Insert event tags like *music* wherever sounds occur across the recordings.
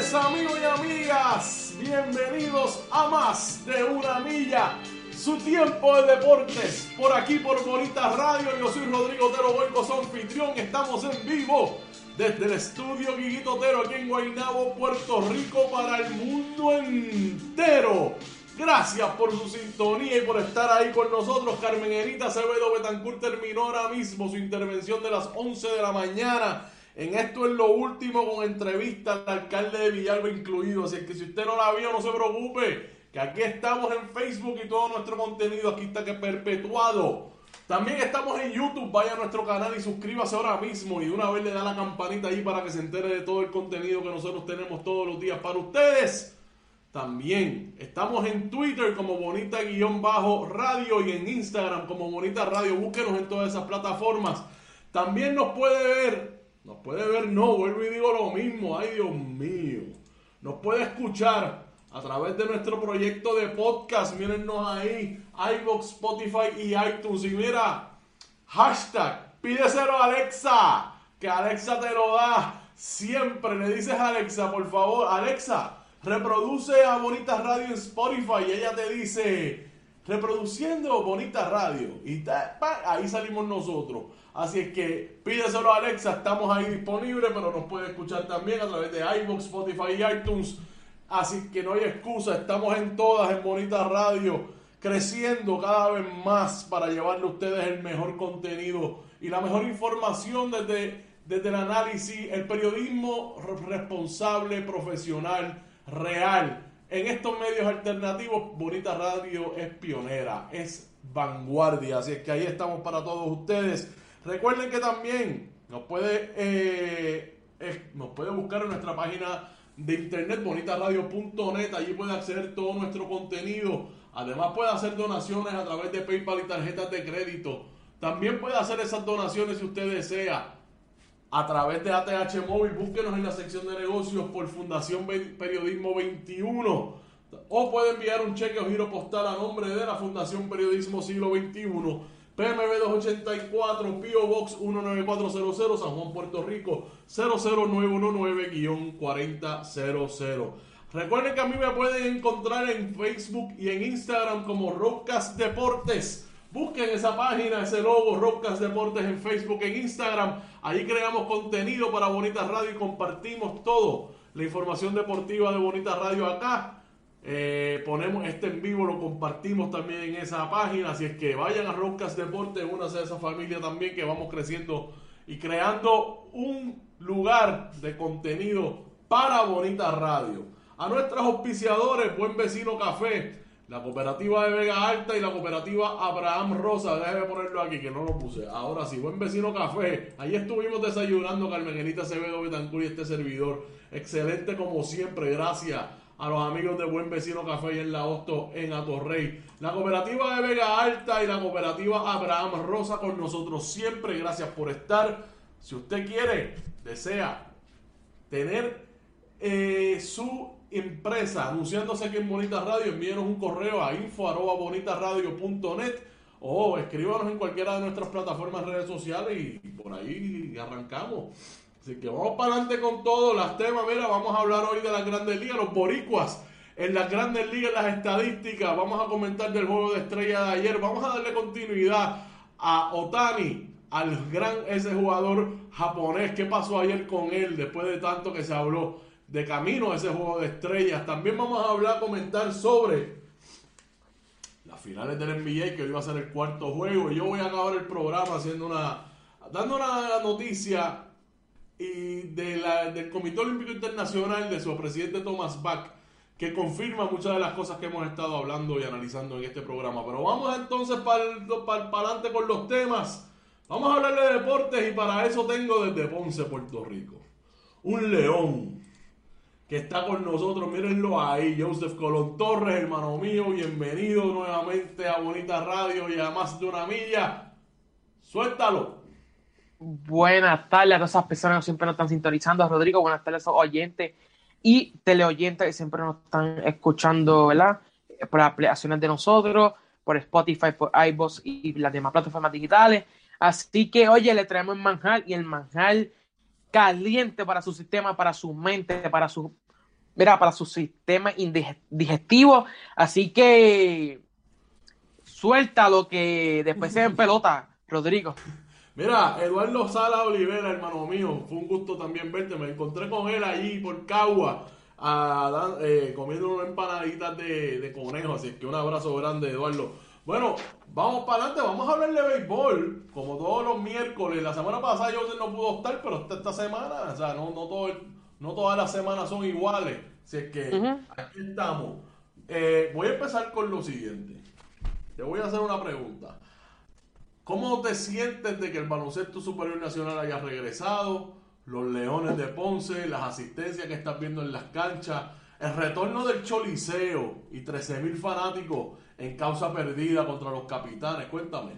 amigos y amigas, bienvenidos a más de una milla. Su tiempo de deportes, por aquí por Bonita Radio. Yo soy Rodrigo Otero Boico, su anfitrión. Estamos en vivo desde el estudio Guiguito Otero aquí en Guaynabo, Puerto Rico, para el mundo entero. Gracias por su sintonía y por estar ahí con nosotros. Carmen Erita Acevedo Betancourt terminó ahora mismo su intervención de las 11 de la mañana. En esto es lo último con entrevista al alcalde de Villalba incluido. Así que si usted no la vio, no se preocupe. Que aquí estamos en Facebook y todo nuestro contenido aquí está que perpetuado. También estamos en YouTube. Vaya a nuestro canal y suscríbase ahora mismo. Y de una vez le da la campanita ahí para que se entere de todo el contenido que nosotros tenemos todos los días para ustedes. También estamos en Twitter como Bonita-Radio y en Instagram como Bonita Radio. Búsquenos en todas esas plataformas. También nos puede ver, nos puede ver, no, vuelvo y digo lo mismo. Ay, Dios mío. Nos puede escuchar a través de nuestro proyecto de podcast. Mírennos ahí, iVoox, Spotify y iTunes. Y mira, hashtag, pídeselo a Alexa, que Alexa te lo da. Siempre le dices a Alexa, por favor, Alexa reproduce a Bonita Radio en Spotify y ella te dice, reproduciendo Bonita Radio. Y ahí salimos nosotros. Así es que pídeselo a Alexa, estamos ahí disponibles, pero nos puede escuchar también a través de iVoox, Spotify y iTunes. Así que no hay excusa, estamos en todas en Bonita Radio, creciendo cada vez más para llevarle a ustedes el mejor contenido y la mejor información desde, desde el análisis, el periodismo responsable, profesional real. En estos medios alternativos, Bonita Radio es pionera, es vanguardia. Así es que ahí estamos para todos ustedes. Recuerden que también nos puede, eh, nos puede buscar en nuestra página de internet bonitaradio.net. Allí puede acceder todo nuestro contenido. Además puede hacer donaciones a través de PayPal y tarjetas de crédito. También puede hacer esas donaciones si usted desea a través de ATH Móvil. Búsquenos en la sección de negocios por Fundación Periodismo 21. O puede enviar un cheque o giro postal a nombre de la Fundación Periodismo Siglo XXI. PMB 284, PO Box 19400, San Juan, Puerto Rico 00919-4000. Recuerden que a mí me pueden encontrar en Facebook y en Instagram como Rockcast Deportes. Busquen esa página, ese logo, Rocas Deportes en Facebook, en Instagram. Ahí creamos contenido para Bonita Radio y compartimos todo. La información deportiva de Bonita Radio acá. Eh, ponemos este en vivo, lo compartimos también en esa página. Así es que vayan a Rocas Deportes, únanse a esa familia también que vamos creciendo y creando un lugar de contenido para Bonita Radio. A nuestros auspiciadores, Buen Vecino Café la cooperativa de Vega Alta y la cooperativa Abraham Rosa. Déjeme ponerlo aquí, que no lo puse. Ahora sí, buen vecino café. Ahí estuvimos desayunando Carmenita Acevedo Betancur y este servidor. Excelente como siempre, gracias a los amigos de Buen Vecino Café y en La Hosto, en Atorrey. La cooperativa de Vega Alta y la cooperativa Abraham Rosa con nosotros siempre. Gracias por estar. Si usted quiere, desea tener eh, su empresa anunciándose aquí en Bonita Radio, envíenos un correo a info.bonitaradio.net o escríbanos en cualquiera de nuestras plataformas redes sociales y, por ahí arrancamos. Así que vamos para adelante con todos los temas. Mira, vamos a hablar hoy de las grandes ligas, los boricuas en las grandes ligas, las estadísticas. Vamos a comentar del juego de estrella de ayer. Vamos a darle continuidad a Otani, al gran ese jugador japonés. ¿Qué pasó ayer con él después de tanto que se habló? de camino a ese juego de estrellas. También vamos a hablar, comentar sobre las finales del NBA, que hoy va a ser el cuarto juego. Y yo voy a acabar el programa haciendo una, dando una noticia y de la, del Comité Olímpico Internacional, de su presidente Thomas Bach, que confirma muchas de las cosas que hemos estado hablando y analizando en este programa. Pero vamos entonces para adelante con los temas. Vamos a hablar de deportes y para eso tengo desde Ponce, Puerto Rico. Un león que está con nosotros. Mírenlo ahí, Joseph Colón Torres, hermano mío. Bienvenido nuevamente a Bonita Radio y a Más de una Milla. Suéltalo. Buenas tardes a todas esas personas que siempre nos están sintonizando. Rodrigo, buenas tardes a los oyentes y teleoyentes que siempre nos están escuchando, ¿verdad? Por las aplicaciones de nosotros, por Spotify, por iVoox y las demás plataformas digitales. Así que, oye, le traemos el manjar y el manjar caliente para su sistema, para su mente, para su mira, para su sistema digestivo. Así que suelta lo que después se en *laughs* pelota, Rodrigo. Mira, Eduardo Sala Olivera, hermano mío, fue un gusto también verte. Me encontré con él ahí por Cagua, eh, comiendo unas empanaditas de, de conejo. Así que un abrazo grande, Eduardo. Bueno, vamos para adelante, vamos a hablar de béisbol, como todos los miércoles. La semana pasada yo no pudo estar, pero esta, semana, o sea, no, no, todo, no todas las semanas son iguales. Así es que aquí estamos. Eh, voy a empezar con lo siguiente. Te voy a hacer una pregunta. ¿Cómo te sientes de que el baloncesto superior nacional haya regresado? Los Leones de Ponce, las asistencias que estás viendo en las canchas, el retorno del Choliseo y 13.000 fanáticos en causa perdida contra los capitanes. Cuéntame.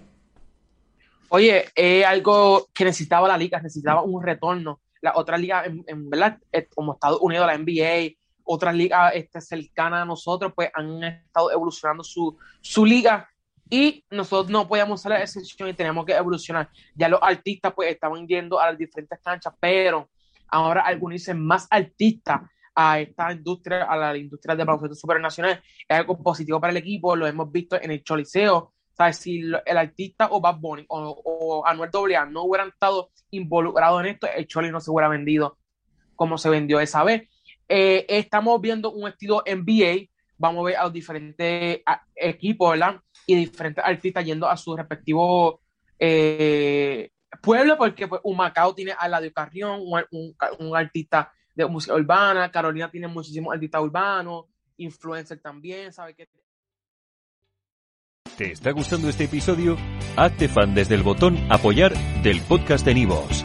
Oye, es algo que necesitaba la liga, necesitaba un retorno. La otra liga, verdad, como Estados Unidos, la NBA, otras ligas este, cercanas a nosotros, pues han estado evolucionando su, su liga y nosotros no podíamos ser la excepción y teníamos que evolucionar. Ya los artistas pues estaban yendo a las diferentes canchas, pero ahora algunos dicen más artistas a esta industria, a la industria del baloncesto supernacional, es algo positivo para el equipo, lo hemos visto en el Choliseo, ¿sabes? Si el artista o Bad Bunny o, Anuel AA no hubieran estado involucrados en esto, el Choli no se hubiera vendido como se vendió esa vez. Eh, estamos viendo un estilo NBA, vamos a ver a los diferentes equipos, ¿verdad? Y diferentes artistas yendo a su respectivo eh, pueblo, porque pues, Humacao tiene a Ladio Carrión, un, un artista de música urbana, Carolina tiene muchísimos artistas urbanos, influencers también, ¿sabe qué? ¿Te está gustando este episodio? Hazte fan desde el botón apoyar del podcast de Nivos.